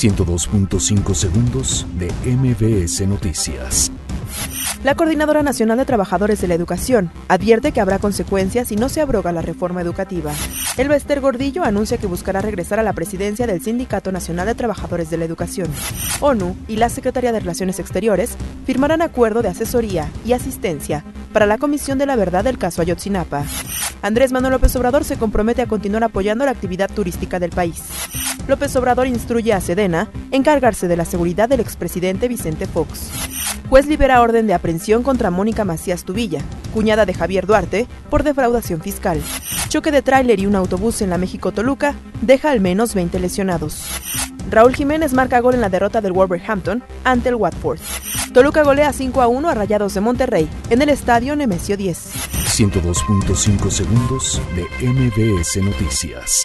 102.5 segundos de MBS Noticias. La Coordinadora Nacional de Trabajadores de la Educación advierte que habrá consecuencias si no se abroga la reforma educativa. El Bester Gordillo anuncia que buscará regresar a la presidencia del Sindicato Nacional de Trabajadores de la Educación. ONU y la Secretaría de Relaciones Exteriores firmarán acuerdo de asesoría y asistencia para la Comisión de la Verdad del caso Ayotzinapa. Andrés Manuel López Obrador se compromete a continuar apoyando la actividad turística del país. López Obrador instruye a Sedena encargarse de la seguridad del expresidente Vicente Fox. Juez libera orden de aprehensión contra Mónica Macías Tubilla, cuñada de Javier Duarte, por defraudación fiscal. Choque de tráiler y un autobús en la México-Toluca deja al menos 20 lesionados. Raúl Jiménez marca gol en la derrota del Wolverhampton ante el Watford. Toluca golea 5 a 1 a Rayados de Monterrey en el estadio Nemesio 10. 102.5 segundos de MBS Noticias.